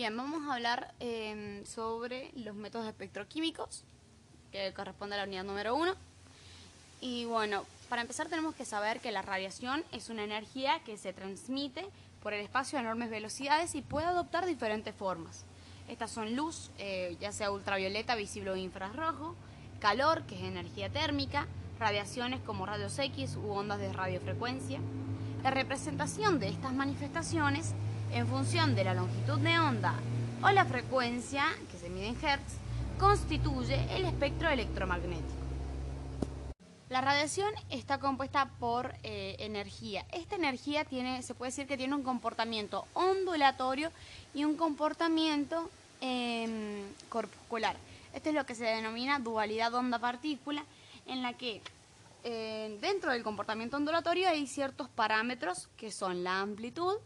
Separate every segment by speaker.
Speaker 1: Bien, vamos a hablar em, sobre los métodos espectroquímicos, que corresponde a la unidad número uno. Y bueno, para empezar tenemos que saber que la radiación es una energía que se transmite por el espacio a enormes velocidades y puede adoptar diferentes formas. Estas son luz, eh, ya sea ultravioleta, visible o infrarrojo, calor, que es energía térmica, radiaciones como rayos X u ondas de radiofrecuencia. La representación de estas manifestaciones en función de la longitud de onda o la frecuencia, que se mide en Hertz, constituye el espectro electromagnético. La radiación está compuesta por eh, energía. Esta energía tiene, se puede decir que tiene un comportamiento ondulatorio y un comportamiento em, corpuscular. Esto es lo que se denomina dualidad onda-partícula, en la que eh, dentro del comportamiento ondulatorio hay ciertos parámetros que son la amplitud,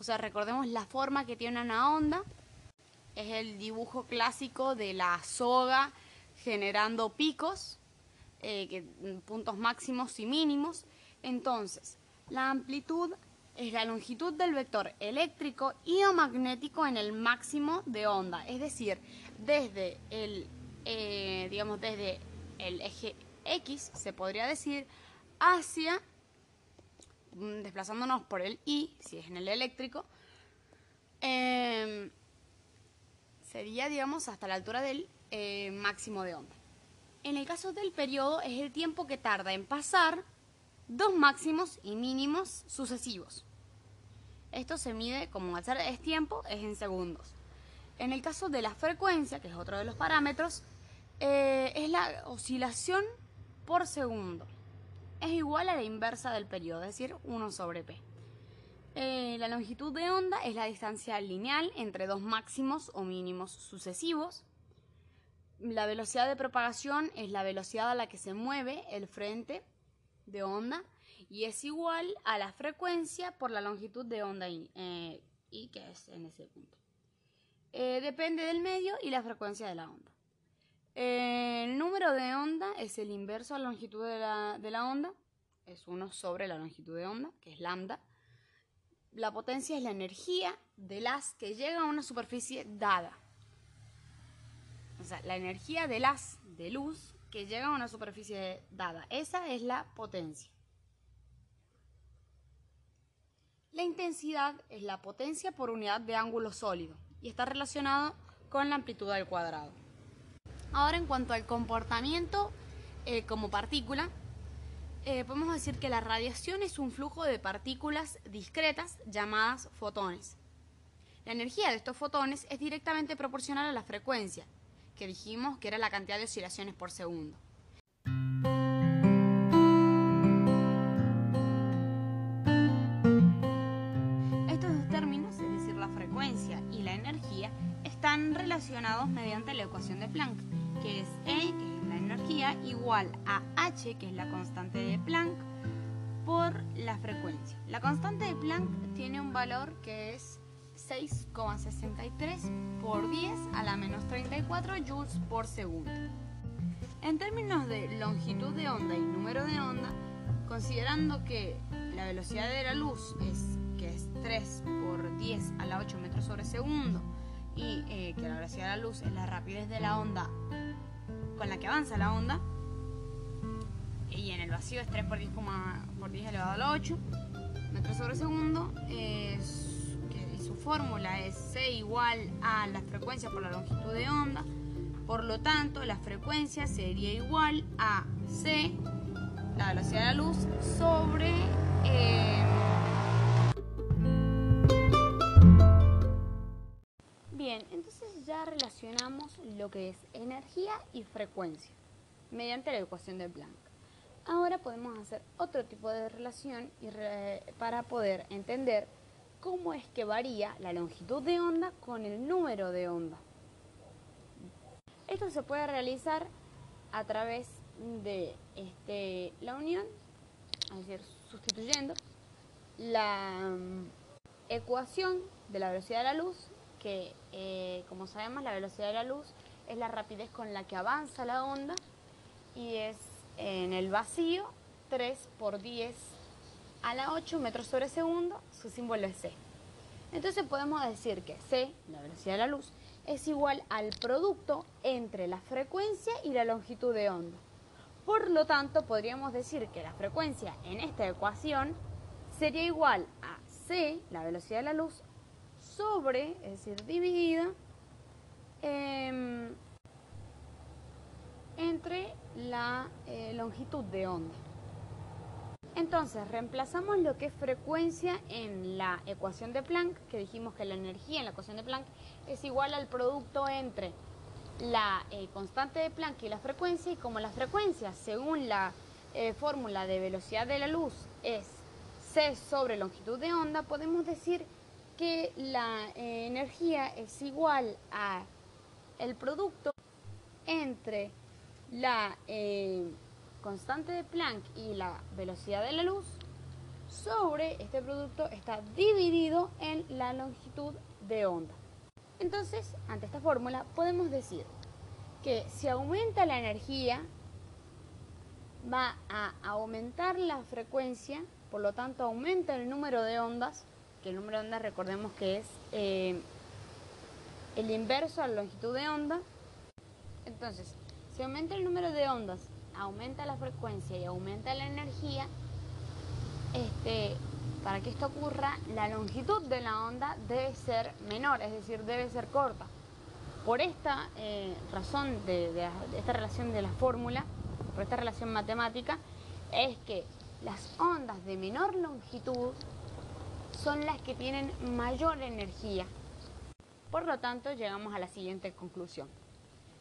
Speaker 1: o sea, recordemos la forma que tiene una onda, es el dibujo clásico de la soga generando picos, eh, puntos máximos y mínimos. Entonces, la amplitud es la longitud del vector eléctrico y o magnético en el máximo de onda, es decir, desde el, eh, digamos, desde el eje X, se podría decir, hacia desplazándonos por el I, si es en el eléctrico, em, sería, digamos, hasta la altura del eh, máximo de onda. En el caso del periodo es el tiempo que tarda en pasar dos máximos y mínimos sucesivos. Esto se mide, como hacer es tiempo, es en segundos. En el caso de la frecuencia, que es otro de los parámetros, eh, es la oscilación por segundo es igual a la inversa del periodo, es decir, 1 sobre p. Eh, la longitud de onda es la distancia lineal entre dos máximos o mínimos sucesivos. La velocidad de propagación es la velocidad a la que se mueve el frente de onda y es igual a la frecuencia por la longitud de onda y, eh, que es en ese punto. Eh, depende del medio y la frecuencia de la onda. El número de onda es el inverso a la longitud de la, onda, es 1 sobre la longitud de onda, que es lambda. La potencia es la energía de las que llega a una superficie dada. O sea, la energía de las de luz que llega a una superficie dada. Esa es la potencia. La intensidad es la potencia por unidad de ángulo sólido y está relacionado con la amplitud al cuadrado. Ahora en cuanto al comportamiento eh, como partícula, eh, podemos decir que la radiación es un flujo de partículas discretas llamadas fotones. La energía de estos fotones es directamente proporcional a la frecuencia, que dijimos que era la cantidad de oscilaciones por segundo. Estos dos términos, es decir, la frecuencia y la energía, están relacionados mediante la ecuación de Planck que es E, que es la energía, igual a H, que es la constante de Planck, por la frecuencia. La constante de Planck tiene un valor que es 6,63 por 10 a la menos 34 joules por segundo. En términos de longitud de onda y número de onda, considerando que la velocidad de la luz es que es 3 por 10 a la 8 metros sobre segundo y eh, que la velocidad de la luz es la rapidez de la onda con la que avanza la onda. Y en el vacío es 3 por 10, por 10 elevado a la 8 metros sobre segundo. Es, su fórmula es C igual a la frecuencia por la longitud de onda. Por lo tanto, la frecuencia sería igual a C, la velocidad de la luz, sobre... Eh, entonces ya relacionamos lo que es energía y frecuencia mediante la ecuación de Planck. Ahora podemos hacer otro tipo de relación para poder entender cómo es que varía la longitud de onda con el número de onda. Esto se puede realizar a través de este, la unión, es decir, sustituyendo la mm, ecuación de la velocidad de la luz que, eh, como sabemos, la velocidad de la luz es la rapidez con la que avanza la onda y es en el vacío 3 por 10 a la 8 metros sobre segundo, su símbolo es C. Entonces podemos decir que c, la velocidad de la luz, es igual al producto entre la frecuencia y la longitud de onda. Por lo tanto, podríamos decir que la frecuencia en esta ecuación sería igual a c, la velocidad de la luz, sobre, es decir, dividida em, entre la eh, longitud de onda. Entonces, reemplazamos lo que es frecuencia en la ecuación de Planck, que dijimos que la energía en la ecuación de Planck es igual al producto entre la eh, constante de Planck y la frecuencia, y como la frecuencia, según la eh, fórmula de velocidad de la luz, es c sobre longitud de onda, podemos decir que la eh, energía es igual a el producto entre la constante de Planck y la velocidad de la luz sobre este producto está dividido en la longitud de onda. Entonces, ante esta fórmula podemos decir que si aumenta la energía, va a aumentar la frecuencia, por lo tanto aumenta el número de ondas, que el número de ondas recordemos que es eh, el inverso a la longitud de onda. Entonces, si aumenta el número de ondas aumenta la frecuencia y aumenta la energía, este, para que esto ocurra, la longitud de la onda debe ser menor, es decir, debe ser corta. Por esta eh, razón de, esta relación de la fórmula, por esta relación matemática, es que las ondas de menor longitud son las que tienen mayor energía. Por lo tanto, llegamos a la siguiente conclusión.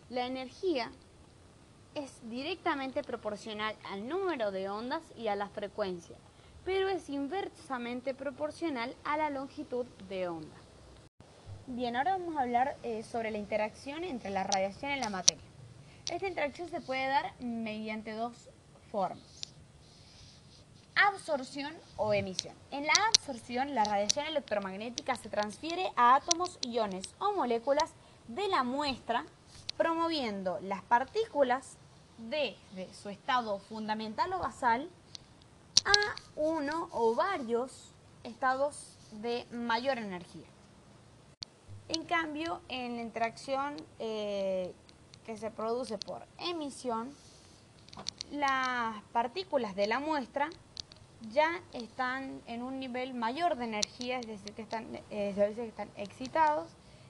Speaker 1: La energía es directamente proporcional al número de ondas y a la frecuencia, pero es inversamente proporcional a la longitud de onda. Bien, ahora vamos a hablar eh, sobre la interacción entre la radiación y la materia. Esta interacción se puede dar mediante dos formas. Absorción o emisión. En la absorción, la radiación electromagnética se transfiere a átomos, iones o moléculas de la muestra promoviendo las partículas de su estado fundamental o basal a uno o varios estados de mayor energía. En cambio, en la interacción eh, que se produce por emisión, las partículas de la muestra ya están en un nivel mayor de energía, es decir, que están, eh, que están excitados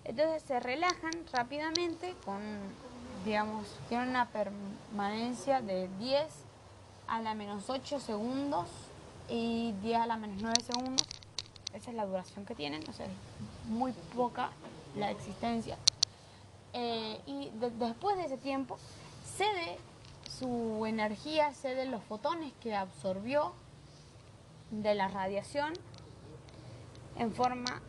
Speaker 1: entonces se relajan rápidamente con, digamos, tienen una permanencia de 10 a la menos 8 segundos y 10 a la menos 9 segundos. Esa es la duración que tienen, o sea, es muy poca la existencia. Eh, y después de ese tiempo cede su energía, cede los fotones que absorbió de la radiación en forma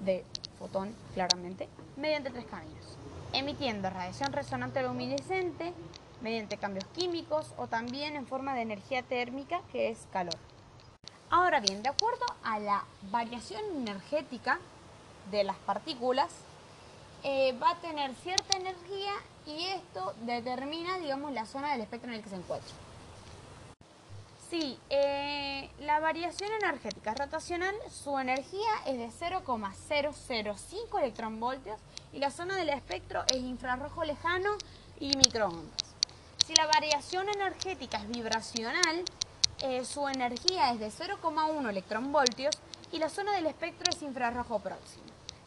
Speaker 1: de fotón claramente, mediante tres caminos. Emitiendo radiación resonante luminiscente, mediante cambios químicos o también en forma de energía térmica que es calor. Ahora bien, de acuerdo a la variación energética de las partículas, eh, va a tener cierta energía y esto determina, digamos, la zona del espectro en el que se encuentra. Sí, eh, la variación energética rotacional, su energía es de 0,005 electronvoltios y la zona del espectro es infrarrojo lejano y microondas. Si la variación energética es vibracional, eh, su energía es de 0,1 electronvoltios y la zona del espectro es infrarrojo próximo.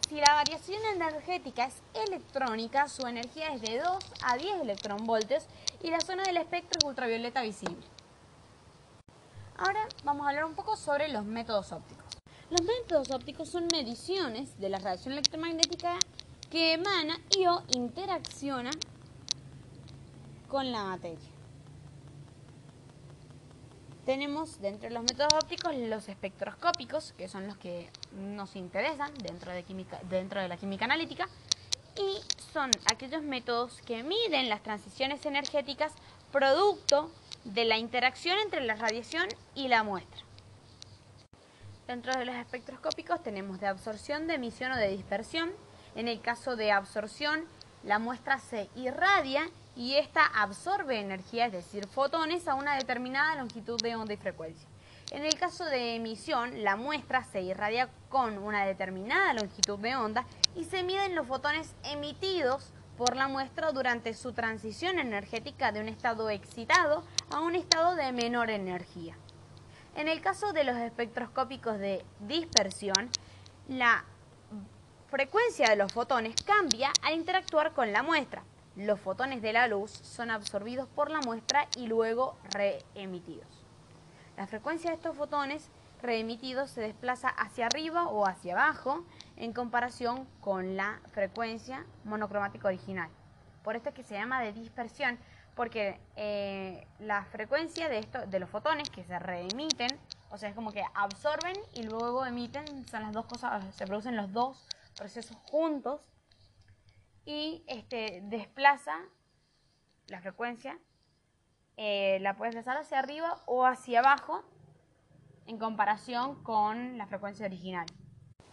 Speaker 1: Si la variación energética es electrónica, su energía es de 2 a 10 electronvoltios y la zona del espectro es ultravioleta visible. Ahora vamos a hablar un poco sobre los métodos ópticos. Los métodos ópticos son mediciones de la radiación electromagnética que emana y o interacciona con la materia. Tenemos dentro de los métodos ópticos los espectroscópicos, que son los que nos interesan dentro de, química, dentro de la química analítica, y son aquellos métodos que miden las transiciones energéticas producto de la interacción entre la radiación y la muestra. Dentro de los espectroscópicos tenemos de absorción, de emisión o de dispersión. En el caso de absorción, la muestra se irradia y esta absorbe energía, es decir, fotones, a una determinada longitud de onda y frecuencia. En el caso de emisión, la muestra se irradia con una determinada longitud de onda y se miden los fotones emitidos por la muestra durante su transición energética de un estado excitado a un estado de menor energía. En el caso de los espectroscópicos de dispersión, la frecuencia de los fotones cambia al interactuar con la muestra. Los fotones de la luz son absorbidos por la muestra y luego reemitidos. La frecuencia de estos fotones reemitidos se desplaza hacia arriba o hacia abajo en comparación con la frecuencia monocromática original. Por esto es que se llama de dispersión, porque eh, la frecuencia de, esto, de los fotones que se reemiten, o sea, es como que absorben y luego emiten, son las dos cosas, se producen los dos procesos juntos y este, desplaza la frecuencia, eh, la puedes desplazar hacia arriba o hacia abajo en comparación con la frecuencia original.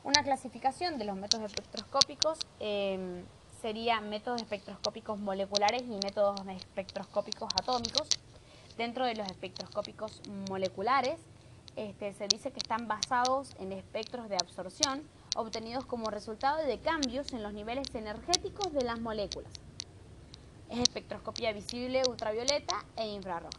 Speaker 1: Una clasificación de los métodos espectroscópicos em, sería métodos espectroscópicos moleculares y métodos espectroscópicos atómicos. Dentro de los espectroscópicos moleculares este, se dice que están basados en espectros de absorción obtenidos como resultado de cambios en los niveles energéticos de las moléculas. Es espectroscopía visible ultravioleta e infrarroja.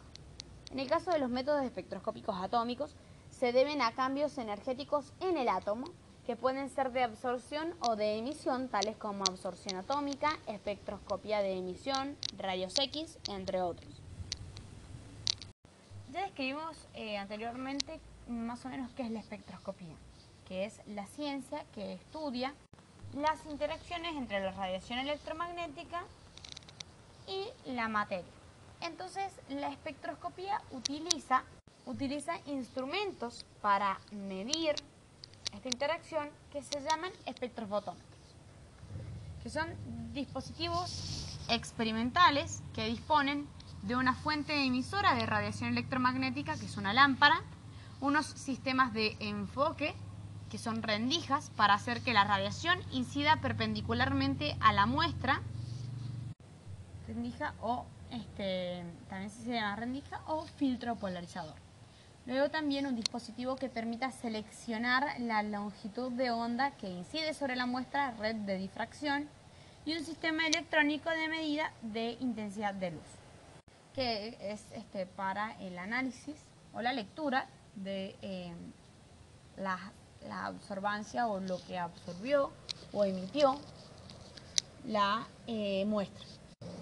Speaker 1: En el caso de los métodos espectroscópicos atómicos, se deben a cambios energéticos en el átomo, que pueden ser de absorción o de emisión, tales como absorción atómica, espectroscopía de emisión, rayos X, entre otros. Ya describimos eh, anteriormente más o menos qué es la espectroscopía, que es la ciencia que estudia las interacciones entre la radiación electromagnética y la materia. Entonces, la espectroscopía utiliza utiliza instrumentos para medir esta interacción que se llaman espectrofotómetros, que son dispositivos experimentales que disponen de una fuente emisora de radiación electromagnética, que es una lámpara, unos sistemas de enfoque, que son rendijas, para hacer que la radiación incida perpendicularmente a la muestra, rendija o este, también se llama rendija o filtro polarizador. Luego también un dispositivo que permita seleccionar la longitud de onda que incide sobre la muestra, red de difracción, y un sistema electrónico de medida de intensidad de luz, que es este, para el análisis o la lectura de eh, la, la absorbancia o lo que absorbió o emitió la eh, muestra.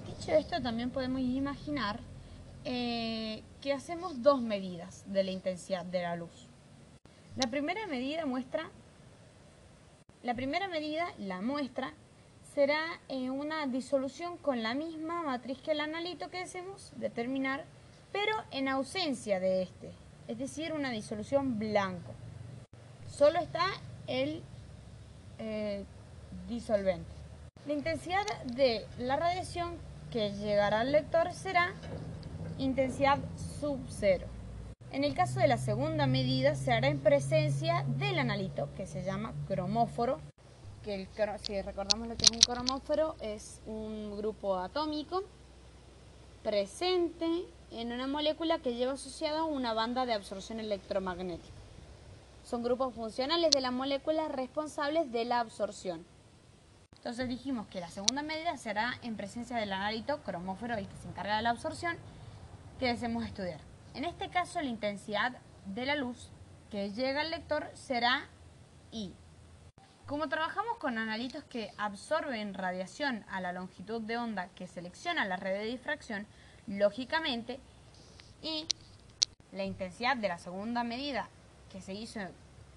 Speaker 1: Dicho esto, también podemos imaginar eh, que hacemos dos medidas de la intensidad de la luz. La primera medida muestra, la primera medida, la muestra, será eh, una disolución con la misma matriz que el analito que deseamos determinar, pero en ausencia de este, es decir, una disolución blanco. Solo está el eh, disolvente. La intensidad de la radiación que llegará al lector será intensidad sub cero. En el caso de la segunda medida se hará en presencia del analito, que se llama cromóforo, que el, si recordamos lo que es un cromóforo, es un grupo atómico presente en una molécula que lleva asociada una banda de absorción electromagnética. Son grupos funcionales de la molécula responsables de la absorción. Entonces dijimos que la segunda medida será en presencia del analito cromóforo, el que se encarga de la absorción, que deseamos estudiar. En este caso, la intensidad de la luz que llega al lector será I. Como trabajamos con analitos que absorben radiación a la longitud de onda que selecciona la red de difracción, lógicamente, y la intensidad de la segunda medida que se hizo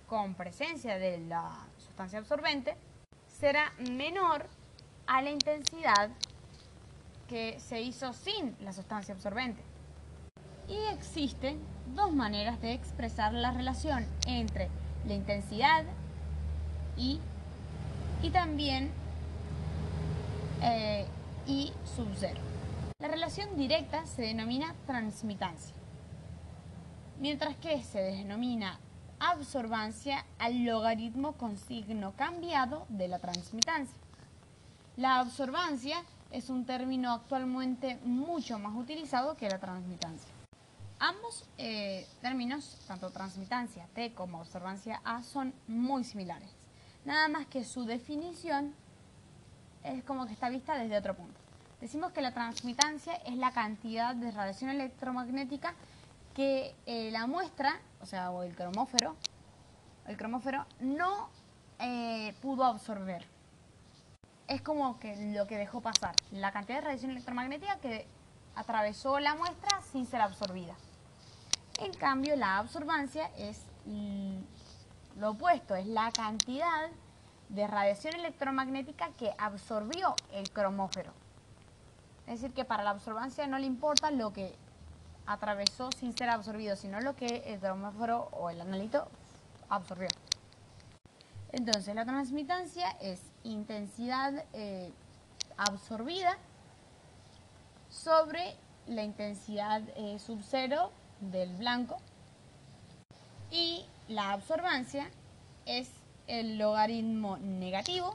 Speaker 1: con presencia de la sustancia absorbente será menor a la intensidad que se hizo sin la sustancia absorbente. Y existen dos maneras de expresar la relación entre la intensidad y, y también eh, I sub cero. La relación directa se denomina transmitancia, mientras que se denomina absorbancia al logaritmo con signo cambiado de la transmitancia. La absorbancia es un término actualmente mucho más utilizado que la transmitancia. Ambos eh, términos, tanto transmitancia T como absorbancia A, son muy similares. Nada más que su definición es como que está vista desde otro punto. Decimos que la transmitancia es la cantidad de radiación electromagnética que eh, la muestra, o sea, o el cromófero, el cromófero no eh, pudo absorber. Es como que lo que dejó pasar, la cantidad de radiación electromagnética que atravesó la muestra sin ser absorbida. En cambio, la absorbancia es lo opuesto, es la cantidad de radiación electromagnética que absorbió el cromófero. Es decir, que para la absorbancia no le importa lo que atravesó sin ser absorbido, sino lo que el cromóforo o el analito absorbió. Entonces, la transmitancia es intensidad eh, absorbida sobre la intensidad eh, sub cero del blanco y la absorbancia es el logaritmo negativo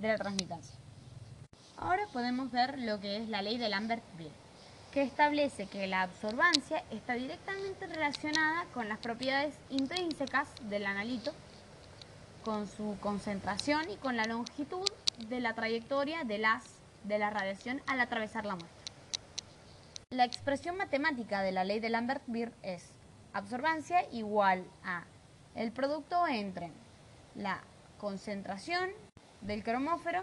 Speaker 1: de la transmitancia. Ahora podemos ver lo que es la ley de Lambert-Beer, que establece que la absorbancia está directamente relacionada con las propiedades intrínsecas del analito, con su concentración y con la longitud de la trayectoria de, las, de la radiación al atravesar la muestra. La expresión matemática de la ley de Lambert-Beer es absorbancia igual a. El producto entre la concentración del cromófero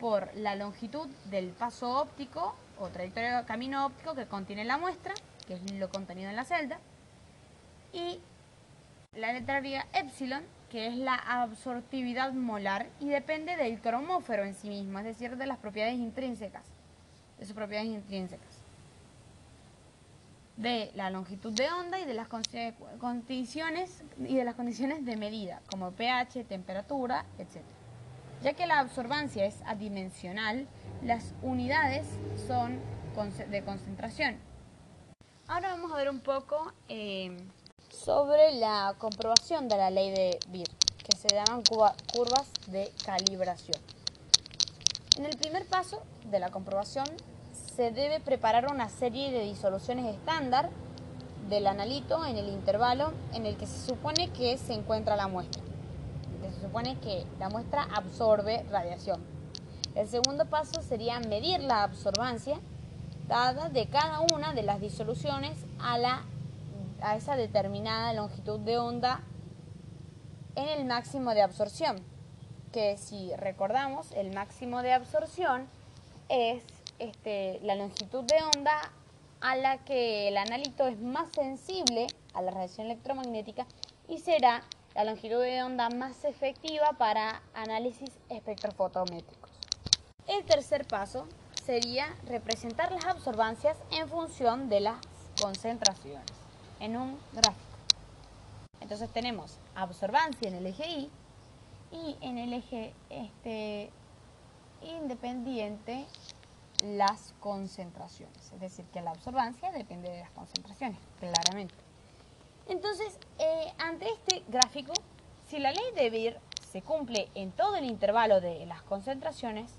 Speaker 1: por la longitud del paso óptico o trayectoria de camino óptico que contiene la muestra, que es lo contenido en la celda, y la letra griega epsilon, que es la absortividad molar y depende del cromófero en sí mismo, es decir, de las propiedades intrínsecas, de sus propiedades intrínsecas de la longitud de onda y de las condiciones y de las condiciones de medida, como pH, temperatura, etc. Ya que la absorbancia es adimensional, las unidades son de concentración. Ahora vamos a ver un poco eh, sobre la comprobación de la ley de Beer, que se llaman curvas de calibración. En el primer paso de la comprobación se debe preparar una serie de disoluciones estándar del analito en el intervalo en el que se supone que se encuentra la muestra. Se supone que la muestra absorbe radiación. El segundo paso sería medir la absorbancia dada de cada una de las disoluciones a, la, a esa determinada longitud de onda en el máximo de absorción. Que si recordamos, el máximo de absorción es este, la longitud de onda a la que el analito es más sensible a la radiación electromagnética y será la longitud de onda más efectiva para análisis espectrofotométricos. El tercer paso sería representar las absorbancias en función de las concentraciones en un gráfico. Entonces tenemos absorbancia en el eje Y y en el eje este, independiente las concentraciones. Es decir, que la absorbancia depende de las concentraciones, claramente. Entonces, eh, ante este gráfico, si la ley de Beer se cumple en todo el intervalo de las concentraciones,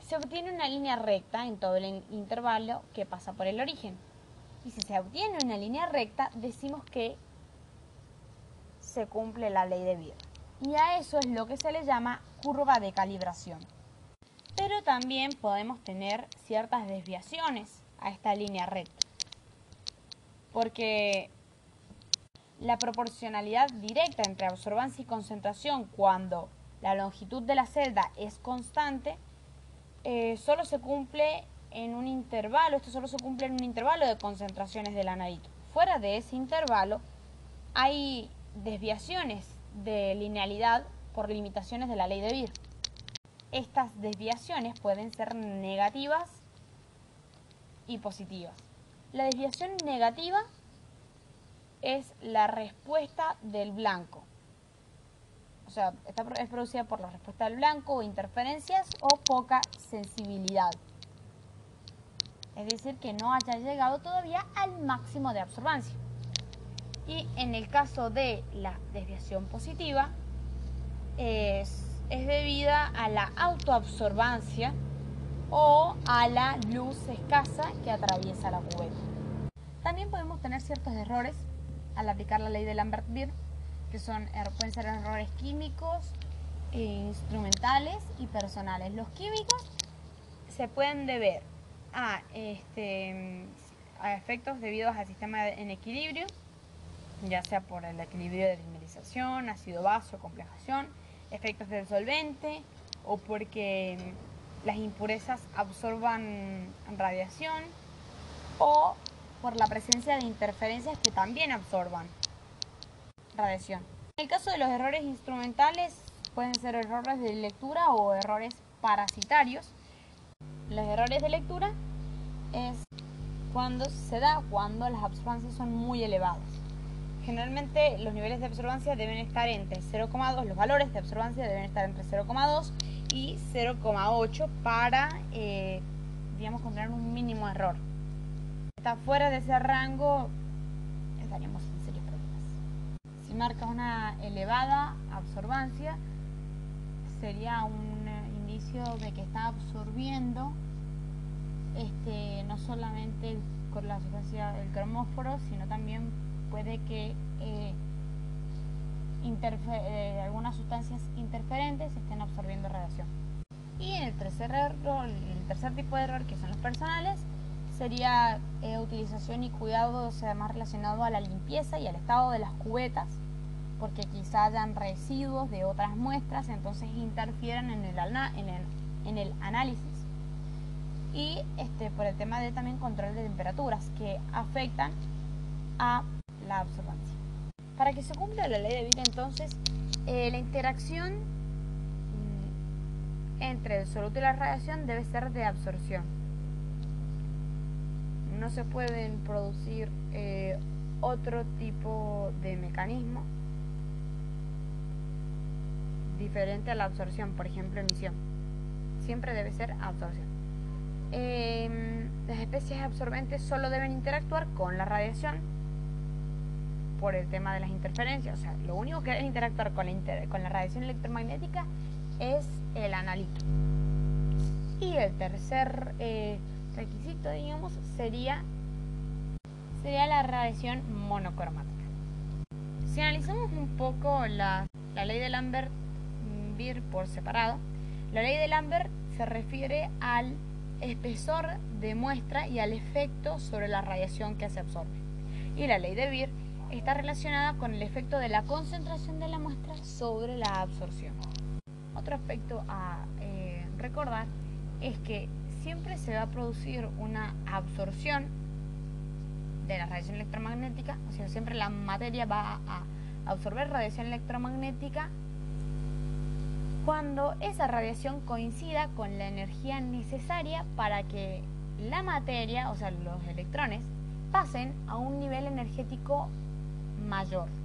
Speaker 1: se obtiene una línea recta en todo el intervalo que pasa por el origen. Y si se obtiene una línea recta, decimos que se cumple la ley de Beer. Y a eso es lo que se le llama curva de calibración pero también podemos tener ciertas desviaciones a esta línea recta. Porque la proporcionalidad directa entre absorbancia y concentración cuando la longitud de la celda es constante, eh, solo se cumple en un intervalo, esto solo se cumple en un intervalo de concentraciones del anadito. Fuera de ese intervalo hay desviaciones de linealidad por limitaciones de la ley de Beer estas desviaciones pueden ser negativas y positivas. La desviación negativa es la respuesta del blanco. O sea, esta es producida por la respuesta del blanco interferencias o poca sensibilidad. Es decir, que no haya llegado todavía al máximo de absorbancia. Y en el caso de la desviación positiva, es es debida a la autoabsorbancia o a la luz escasa que atraviesa la cubeta. También podemos tener ciertos errores al aplicar la ley de Lambert-Beer, que son, er, pueden ser errores químicos, e instrumentales y personales. Los químicos se pueden deber a, este, a efectos debidos al sistema en equilibrio, ya sea por el equilibrio de dimerización, ácido vaso, complejación, efectos del solvente o porque las impurezas absorban radiación o por la presencia de interferencias que también absorban radiación. En el caso de los errores instrumentales pueden ser errores de lectura o errores parasitarios. Los errores de lectura es cuando se da cuando las absorbancias son muy elevadas. Generalmente los niveles de absorbancia deben estar entre 0,2, los valores de absorbancia deben estar entre 0,2 y 0,8 para, eh, digamos, contener un mínimo error. Está fuera de ese rango, estaríamos en serios problemas. Si marca una elevada absorbancia, sería un eh, indicio de que está absorbiendo este, no solamente con la sustancia del cromóforo, sino también puede que eh, eh, algunas sustancias interferentes estén absorbiendo radiación. Y el tercer error, el tercer tipo de error, que son los personales, sería eh, utilización y cuidado, o sea, relacionado a la limpieza y al estado de las cubetas, porque quizá hayan residuos de otras muestras, entonces interfieren en el, en el análisis. Y este, por el tema de también control de temperaturas, que afectan a la absorbancia. Para que se cumpla la ley de vida, entonces, eh, la interacción mm, entre el soluto y la radiación debe ser de absorción. No se pueden producir eh, otro tipo de mecanismo diferente a la absorción, por ejemplo, emisión. Siempre debe ser absorción. Em, las especies absorbentes solo deben interactuar con la radiación por el tema de las interferencias. O sea, lo único que debe interactuar con la, con la radiación electromagnética es el analito. Y el tercer eh, requisito, digamos, sería, sería la radiación monocromática. Si analizamos un poco la, la ley de Lambert-Beer por separado, la ley de Lambert se refiere al espesor de muestra y al efecto sobre la radiación que se absorbe. Y la ley de Beer está relacionada con el efecto de la concentración de la muestra sobre la absorción. Otro aspecto a eh, recordar es que siempre se va a producir una absorción de la radiación electromagnética, o sea, siempre la materia va a absorber radiación electromagnética cuando esa radiación coincida con la energía necesaria para que la materia, o sea, los electrones, pasen a un nivel energético mayor.